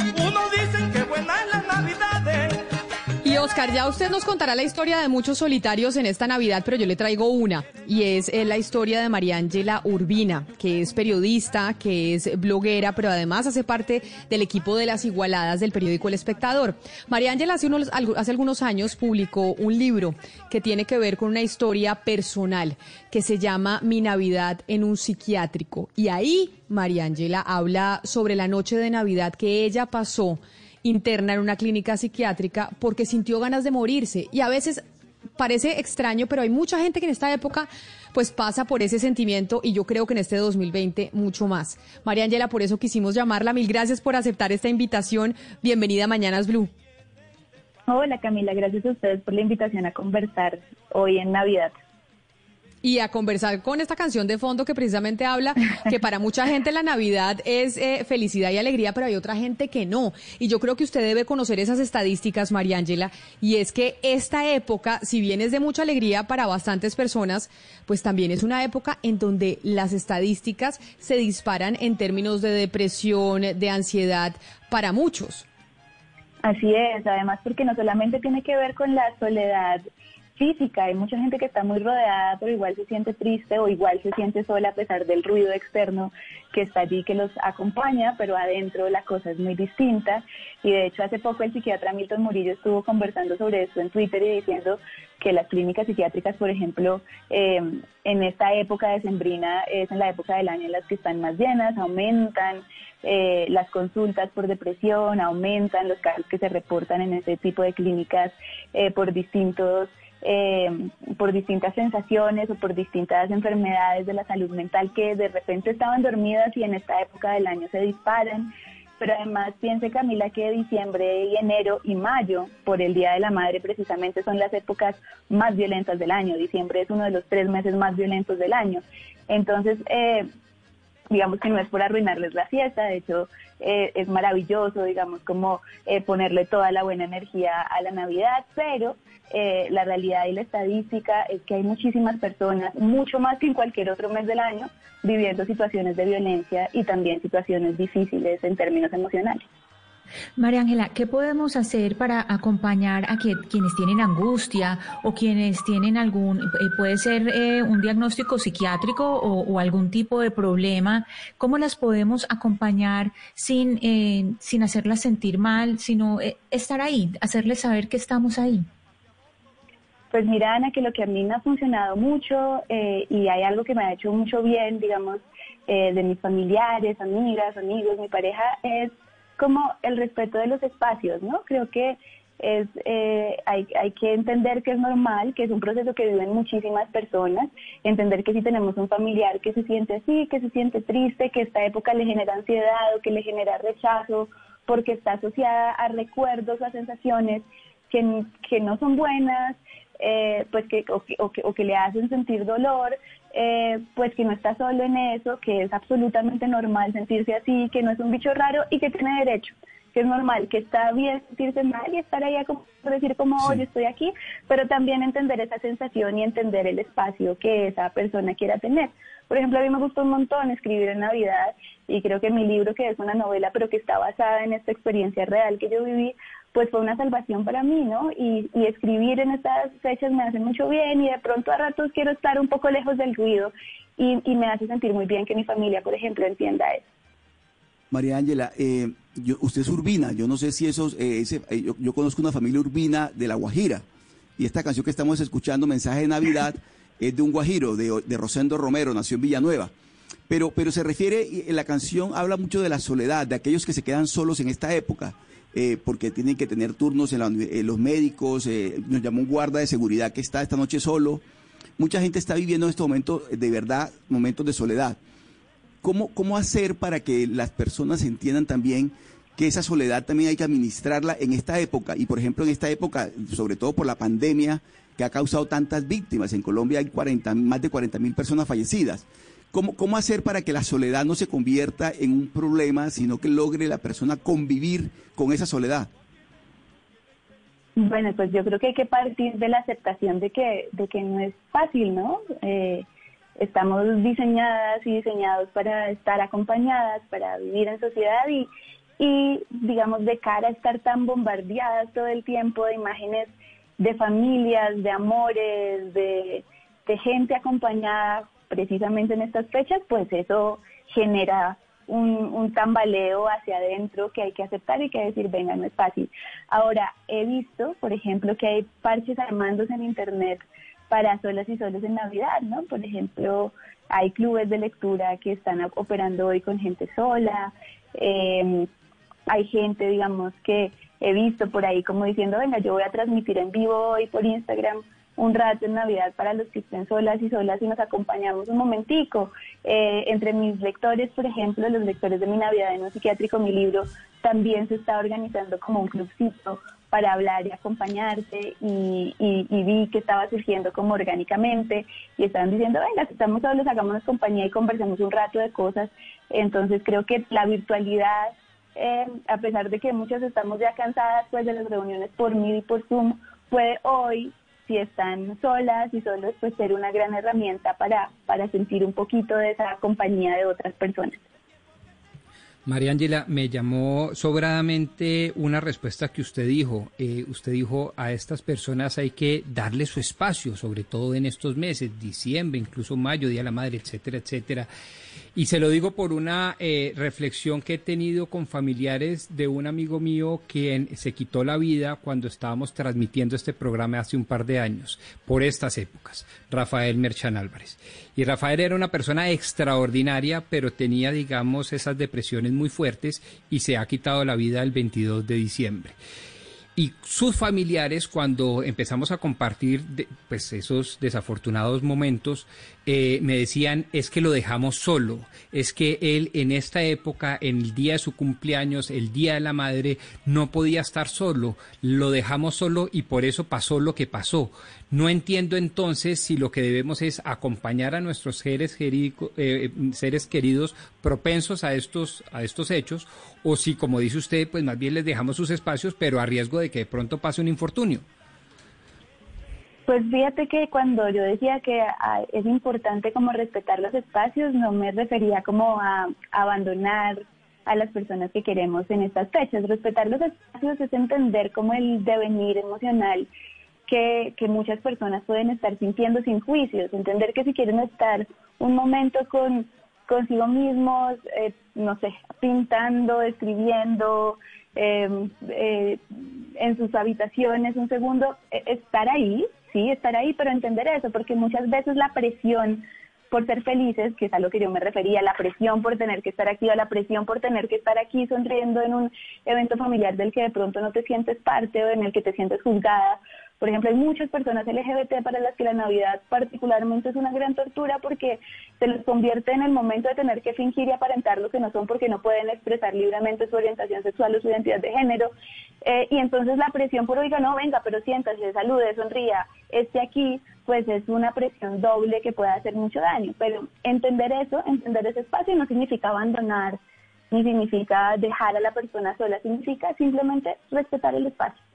Uno dicen que Oscar, ya usted nos contará la historia de muchos solitarios en esta Navidad, pero yo le traigo una, y es eh, la historia de María Ángela Urbina, que es periodista, que es bloguera, pero además hace parte del equipo de las igualadas del periódico El Espectador. María Ángela hace, unos, hace algunos años publicó un libro que tiene que ver con una historia personal que se llama Mi Navidad en un psiquiátrico. Y ahí María Ángela habla sobre la noche de Navidad que ella pasó interna en una clínica psiquiátrica porque sintió ganas de morirse. Y a veces parece extraño, pero hay mucha gente que en esta época pues pasa por ese sentimiento y yo creo que en este 2020 mucho más. María Ángela, por eso quisimos llamarla. Mil gracias por aceptar esta invitación. Bienvenida a Mañanas Blue. Hola Camila, gracias a ustedes por la invitación a conversar hoy en Navidad y a conversar con esta canción de fondo que precisamente habla que para mucha gente la Navidad es eh, felicidad y alegría, pero hay otra gente que no. Y yo creo que usted debe conocer esas estadísticas, María Ángela, y es que esta época, si bien es de mucha alegría para bastantes personas, pues también es una época en donde las estadísticas se disparan en términos de depresión, de ansiedad para muchos. Así es, además porque no solamente tiene que ver con la soledad física. Hay mucha gente que está muy rodeada, pero igual se siente triste o igual se siente sola a pesar del ruido externo que está allí, que los acompaña, pero adentro la cosa es muy distinta. Y de hecho, hace poco el psiquiatra Milton Murillo estuvo conversando sobre esto en Twitter y diciendo que las clínicas psiquiátricas, por ejemplo, eh, en esta época de sembrina es en la época del año en las que están más llenas, aumentan eh, las consultas por depresión, aumentan los casos que se reportan en ese tipo de clínicas eh, por distintos eh, por distintas sensaciones o por distintas enfermedades de la salud mental que de repente estaban dormidas y en esta época del año se disparan. Pero además piense Camila que diciembre y enero y mayo, por el Día de la Madre precisamente, son las épocas más violentas del año. Diciembre es uno de los tres meses más violentos del año. Entonces, eh, digamos que no es por arruinarles la fiesta, de hecho eh, es maravilloso, digamos, como eh, ponerle toda la buena energía a la Navidad, pero eh, la realidad y la estadística es que hay muchísimas personas, mucho más que en cualquier otro mes del año, viviendo situaciones de violencia y también situaciones difíciles en términos emocionales. María Ángela, ¿qué podemos hacer para acompañar a quienes tienen angustia o quienes tienen algún, eh, puede ser eh, un diagnóstico psiquiátrico o, algún tipo de problema? ¿Cómo las podemos acompañar sin, eh, sin hacerlas sentir mal, sino estar ahí, hacerles saber que estamos ahí? Pues mira, Ana, que lo que a mí me ha funcionado mucho y hay algo que me ha hecho mucho bien, digamos, de mis familiares, amigas, amigos, mi pareja, es como el respeto de los espacios, ¿no? Creo que es eh, hay, hay que entender que es normal, que es un proceso que viven muchísimas personas, entender que si tenemos un familiar que se siente así, que se siente triste, que esta época le genera ansiedad o que le genera rechazo, porque está asociada a recuerdos, a sensaciones que, que no son buenas, eh, pues que o, que, o, que, le hacen sentir dolor, eh, pues que no está solo en eso, que es absolutamente normal sentirse así, que no es un bicho raro y que tiene derecho, que es normal, que está bien sentirse mal y estar ahí a decir como, hoy estoy aquí, pero también entender esa sensación y entender el espacio que esa persona quiera tener. Por ejemplo, a mí me gustó un montón escribir en Navidad y creo que mi libro, que es una novela, pero que está basada en esta experiencia real que yo viví, pues fue una salvación para mí, ¿no? Y, escribir en estas fechas me hace mucho bien y de pronto a ratos quiero estar un poco lejos del ruido y, me hace sentir muy bien que mi familia, por ejemplo, entienda eso. María Ángela, eh, usted es urbina, yo no sé si eso, eh, eh, yo, conozco una familia urbina de La Guajira y esta canción que estamos escuchando, Mensaje de Navidad, es de un guajiro, de, de Rosendo Romero, nació en Villanueva. Pero, pero se refiere, la canción habla mucho de la soledad, de aquellos que se quedan solos en esta época. Eh, porque tienen que tener turnos en, los médicos, eh, nos llamó un guarda de seguridad que está esta noche solo. Mucha gente está viviendo en estos momentos, de verdad, momentos de soledad. ¿Cómo, ¿Cómo hacer para que las personas entiendan también que esa soledad también hay que administrarla en esta época. Y por ejemplo, en esta época, sobre todo por la pandemia que ha causado tantas víctimas. En Colombia hay 40, más de 40 mil personas fallecidas. ¿Cómo, ¿Cómo hacer para que la soledad no se convierta en un problema, sino que logre la persona convivir con esa soledad? Bueno, pues yo creo que hay que partir de la aceptación de que, de que no es fácil, ¿no? Eh, estamos diseñadas y diseñados para estar acompañadas, para vivir en sociedad y, y, digamos, de cara a estar tan bombardeadas todo el tiempo de imágenes de familias, de amores, de, gente acompañada precisamente en estas fechas, pues eso genera un, un, tambaleo hacia adentro que hay que aceptar y que decir, venga, no es fácil. Ahora, he visto, por ejemplo, que hay parches armándose en Internet para solas y solos en Navidad, ¿no? Por ejemplo, hay clubes de lectura que están operando hoy con gente sola, eh, hay gente, digamos, que he visto por ahí como diciendo, venga, yo voy a transmitir en vivo hoy por Instagram un rato en Navidad para los que estén solas y solas y nos acompañamos un momentico. Eh, entre mis lectores, por ejemplo, los lectores de mi Navidad en un psiquiátrico, mi libro, también se está organizando como un clubcito para hablar y acompañarse y, y, vi que estaba surgiendo como orgánicamente y estaban diciendo, venga, si estamos solos, hagámonos compañía y conversemos un rato de cosas. Entonces creo que la virtualidad eh, a pesar de que muchas estamos ya cansadas pues de las reuniones por Meet y por Zoom, puede hoy, si están solas y solos, pues ser una gran herramienta para, para sentir un poquito de esa compañía de otras personas. María Ángela, me llamó sobradamente una respuesta que usted dijo. Eh, usted dijo a estas personas hay que darle su espacio, sobre todo en estos meses, diciembre, incluso mayo, Día de la Madre, etcétera, etcétera. Y se lo digo por una eh, reflexión que he tenido con familiares de un amigo mío que se quitó la vida cuando estábamos transmitiendo este programa hace un par de años, por estas épocas, Rafael Merchan Álvarez. Y Rafael era una persona extraordinaria, pero tenía, digamos, esas depresiones muy fuertes y se ha quitado la vida el 22 de diciembre y sus familiares cuando empezamos a compartir pues esos desafortunados momentos eh, me decían es que lo dejamos solo. Es que él en esta época en el día de su cumpleaños el día de la madre no podía estar solo. Lo dejamos solo y por eso pasó lo que pasó no entiendo entonces si lo que debemos es acompañar a nuestros seres, eh, seres queridos propensos a estos, a estos hechos o si, como dice usted, pues más bien les dejamos sus espacios, pero a riesgo de que de pronto pase un infortunio. Pues fíjate que cuando yo decía que ah, es importante como respetar los espacios, no me refería como a abandonar a las personas que queremos en estas fechas. Respetar los espacios es entender como el devenir emocional que, muchas personas pueden estar sintiendo sin juicios, entender que si quieren estar un momento con consigo mismos, eh, no sé, pintando, escribiendo, em, eh, en sus habitaciones, un segundo, e, estar ahí, sí, estar ahí, pero entender eso, porque muchas veces la presión por ser felices, que es a lo que yo me refería, la presión por tener que estar aquí, la presión por tener que estar aquí sonriendo en un evento familiar del que de pronto no te sientes parte o en el que te sientes juzgada por ejemplo, hay muchas personas LGBT para las que la Navidad particularmente es una gran tortura porque se les convierte en el momento de tener que fingir y aparentar lo que no son porque no pueden expresar libremente su orientación sexual o su identidad de género. Eh, y entonces la presión por, oiga, no, venga, pero siéntase, salude, sonría, esté aquí, pues es una presión doble que puede hacer mucho daño. Pero entender eso, entender ese espacio no significa abandonar, ni significa dejar a la persona sola, significa simplemente respetar el espacio.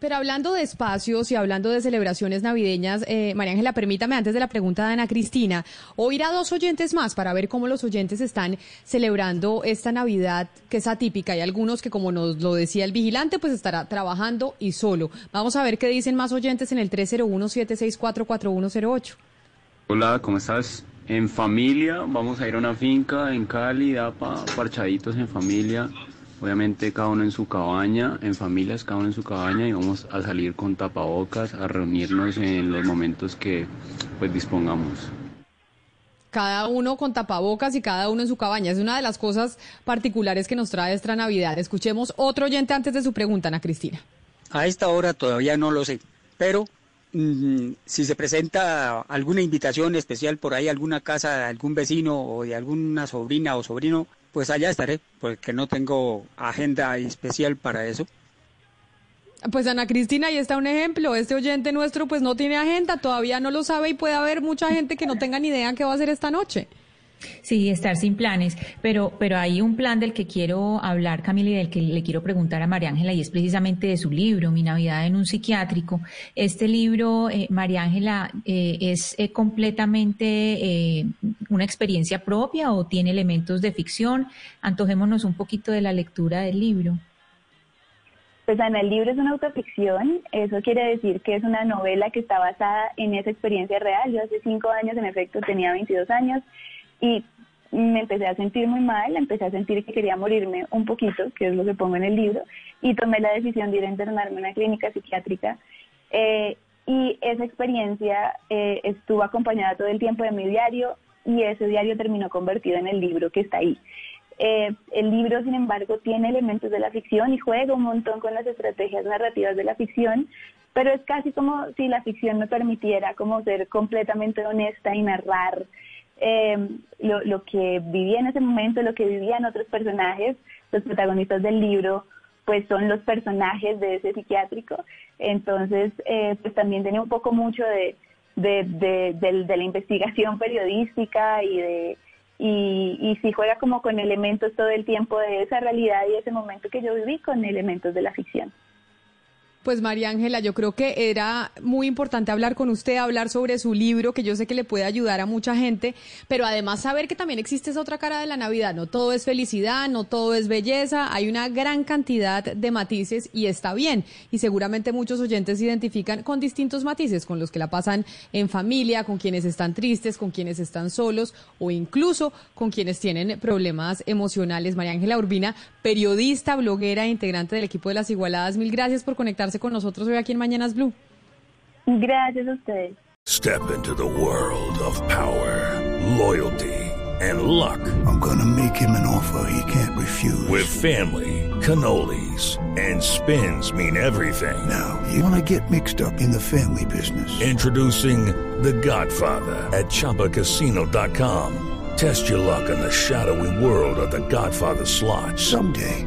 Pero hablando de espacios y hablando de celebraciones navideñas, eh, María Ángela, permítame antes de la pregunta de Ana Cristina, oír a dos oyentes más para ver cómo los oyentes están celebrando esta Navidad que es atípica. Hay algunos que, como nos lo decía el vigilante, pues estará trabajando y solo. Vamos a ver qué dicen más oyentes en el 301-764-4108. Hola, ¿cómo estás? En familia, vamos a ir a una finca en Cali, para parchaditos en familia obviamente cada uno en su cabaña, en familias, cada uno en su cabaña y vamos a salir con tapabocas, a reunirnos en los momentos que pues dispongamos. Cada uno con tapabocas y cada uno en su cabaña. Es una de las cosas particulares que nos trae esta Navidad. Escuchemos otro oyente antes de su pregunta, Ana Cristina. A esta hora todavía no lo sé, pero mm, si se presenta alguna invitación especial por ahí, alguna casa de algún vecino o de alguna sobrina o sobrino, pues allá estaré, porque no tengo agenda especial para eso. Pues Ana Cristina, ahí está un ejemplo. Este oyente nuestro pues no tiene agenda, todavía no lo sabe y puede haber mucha gente que no tenga ni idea qué va a hacer esta noche. Sí, estar sin planes, pero, pero hay un plan del que quiero hablar, Camila, y del que le quiero preguntar a María Ángela, y es precisamente de su libro, Mi Navidad en un psiquiátrico. Este libro, eh, María Ángela, eh, ¿es eh, completamente una experiencia propia o tiene elementos de ficción? Antojémonos un poquito de la lectura del libro. Pues Ana, el libro es una autoficción, eso quiere decir que es una novela que está basada en esa experiencia real. Yo hace cinco años, en efecto, tenía 22 años y me empecé a sentir muy mal, empecé a sentir que quería morirme un poquito, que es lo que pongo en el libro, y tomé la decisión de ir a internarme en una clínica psiquiátrica. Eh, y esa experiencia eh, estuvo acompañada todo el tiempo de mi diario y ese diario terminó convertido en el libro que está ahí. Eh, el libro, sin embargo, tiene elementos de la ficción y juega un montón con las estrategias narrativas de la ficción, pero es casi como si la ficción me permitiera como ser completamente honesta y narrar eh, lo, lo, que vivía en ese momento, lo que vivían otros personajes, los protagonistas del libro, pues son los personajes de ese psiquiátrico. Entonces, eh, pues también tiene un poco mucho de, de, de la investigación periodística y de y, y sí juega como con elementos todo el tiempo de esa realidad y ese momento que yo viví con elementos de la ficción. Pues María Ángela, yo creo que era muy importante hablar con usted, hablar sobre su libro, que yo sé que le puede ayudar a mucha gente, pero además saber que también existe esa otra cara de la Navidad. No todo es felicidad, no todo es belleza, hay una gran cantidad de matices y está bien. Y seguramente muchos oyentes se identifican con distintos matices, con los que la pasan en familia, con quienes están tristes, con quienes están solos o incluso con quienes tienen problemas emocionales. María Ángela Urbina, periodista, bloguera integrante del equipo de las Igualadas, mil gracias por conectarse con nosotros hoy aquí en Mañanas Blue. Gracias a ustedes. Step into the world of power, loyalty and luck. I'm gonna make him an offer he can't refuse. With family, cannolis and spins mean everything. Now, you wanna get mixed up in the family business. Introducing The Godfather at chapacasino.com. Test your luck in the shadowy world of The Godfather slot. Someday